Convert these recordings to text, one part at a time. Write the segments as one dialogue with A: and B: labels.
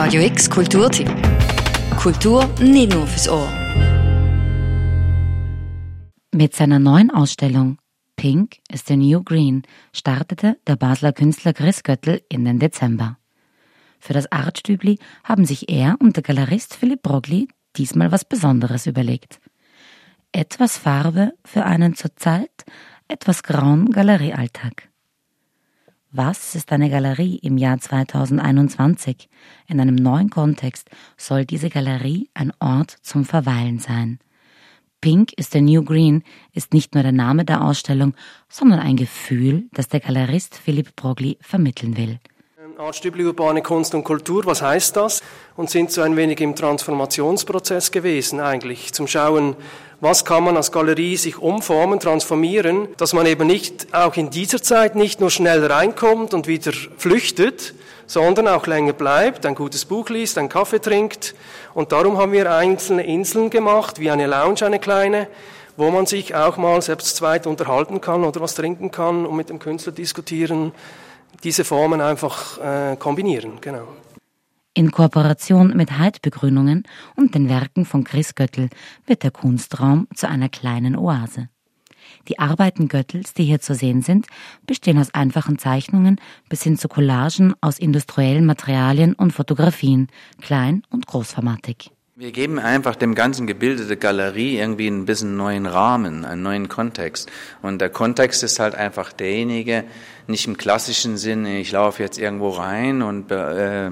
A: Radio X Kulturtipp. Kultur nicht nur fürs Ohr.
B: Mit seiner neuen Ausstellung Pink is the New Green startete der Basler Künstler Chris Göttl in den Dezember. Für das Artstübli haben sich er und der Galerist Philipp Brogli diesmal was Besonderes überlegt. Etwas Farbe für einen zurzeit etwas grauen Galeriealltag. Was ist eine Galerie im Jahr 2021? In einem neuen Kontext soll diese Galerie ein Ort zum Verweilen sein. Pink is the New Green ist nicht nur der Name der Ausstellung, sondern ein Gefühl, das der Galerist Philipp Brogli vermitteln will.
C: Artstübli urbane Kunst und Kultur, was heißt das? Und sind so ein wenig im Transformationsprozess gewesen eigentlich, zum Schauen, was kann man als Galerie sich umformen, transformieren, dass man eben nicht auch in dieser Zeit nicht nur schnell reinkommt und wieder flüchtet, sondern auch länger bleibt, ein gutes Buch liest, einen Kaffee trinkt. Und darum haben wir einzelne Inseln gemacht, wie eine Lounge, eine kleine, wo man sich auch mal selbst zweit unterhalten kann oder was trinken kann und mit dem Künstler diskutieren diese Formen einfach äh, kombinieren. Genau.
B: In Kooperation mit Heidbegrünungen und den Werken von Chris Göttl wird der Kunstraum zu einer kleinen Oase. Die Arbeiten Göttels, die hier zu sehen sind, bestehen aus einfachen Zeichnungen bis hin zu Collagen aus industriellen Materialien und Fotografien, klein- und großformatig.
D: Wir geben einfach dem ganzen Gebilde der Galerie irgendwie ein bisschen neuen Rahmen, einen neuen Kontext. Und der Kontext ist halt einfach derjenige, nicht im klassischen Sinne, ich laufe jetzt irgendwo rein und äh, äh,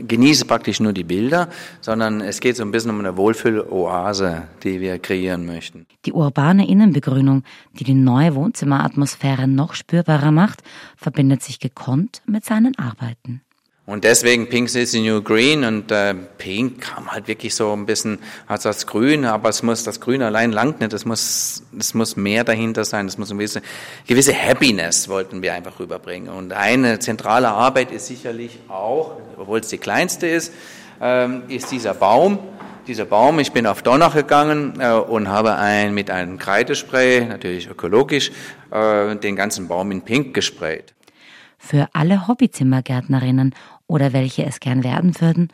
D: genieße praktisch nur die Bilder, sondern es geht so ein bisschen um eine Wohlfühloase, die wir kreieren möchten.
B: Die urbane Innenbegrünung, die die neue Wohnzimmeratmosphäre noch spürbarer macht, verbindet sich gekonnt mit seinen Arbeiten.
D: Und deswegen Pink is the New Green und äh, Pink kam halt wirklich so ein bisschen als das Grün, aber es muss das Grün allein langt nicht, es muss es muss mehr dahinter sein, es muss eine gewisse, gewisse Happiness wollten wir einfach rüberbringen. Und eine zentrale Arbeit ist sicherlich auch, obwohl es die kleinste ist, ähm, ist dieser Baum. Dieser Baum, ich bin auf Donach gegangen äh, und habe ein, mit einem Kreidespray, natürlich ökologisch, äh, den ganzen Baum in Pink gesprayt.
B: Für alle Hobbyzimmergärtnerinnen oder welche es gern werden würden.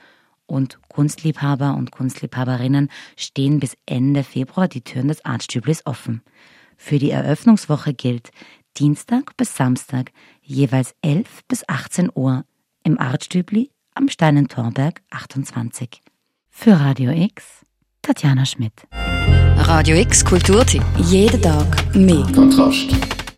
B: Und Kunstliebhaber und Kunstliebhaberinnen stehen bis Ende Februar die Türen des Artstüblis offen. Für die Eröffnungswoche gilt Dienstag bis Samstag jeweils 11 bis 18 Uhr im Artstübli am Steinentorberg 28. Für Radio X, Tatjana Schmidt.
A: Radio X Kulturtipp. Jeden Tag mehr.
E: Kontrast.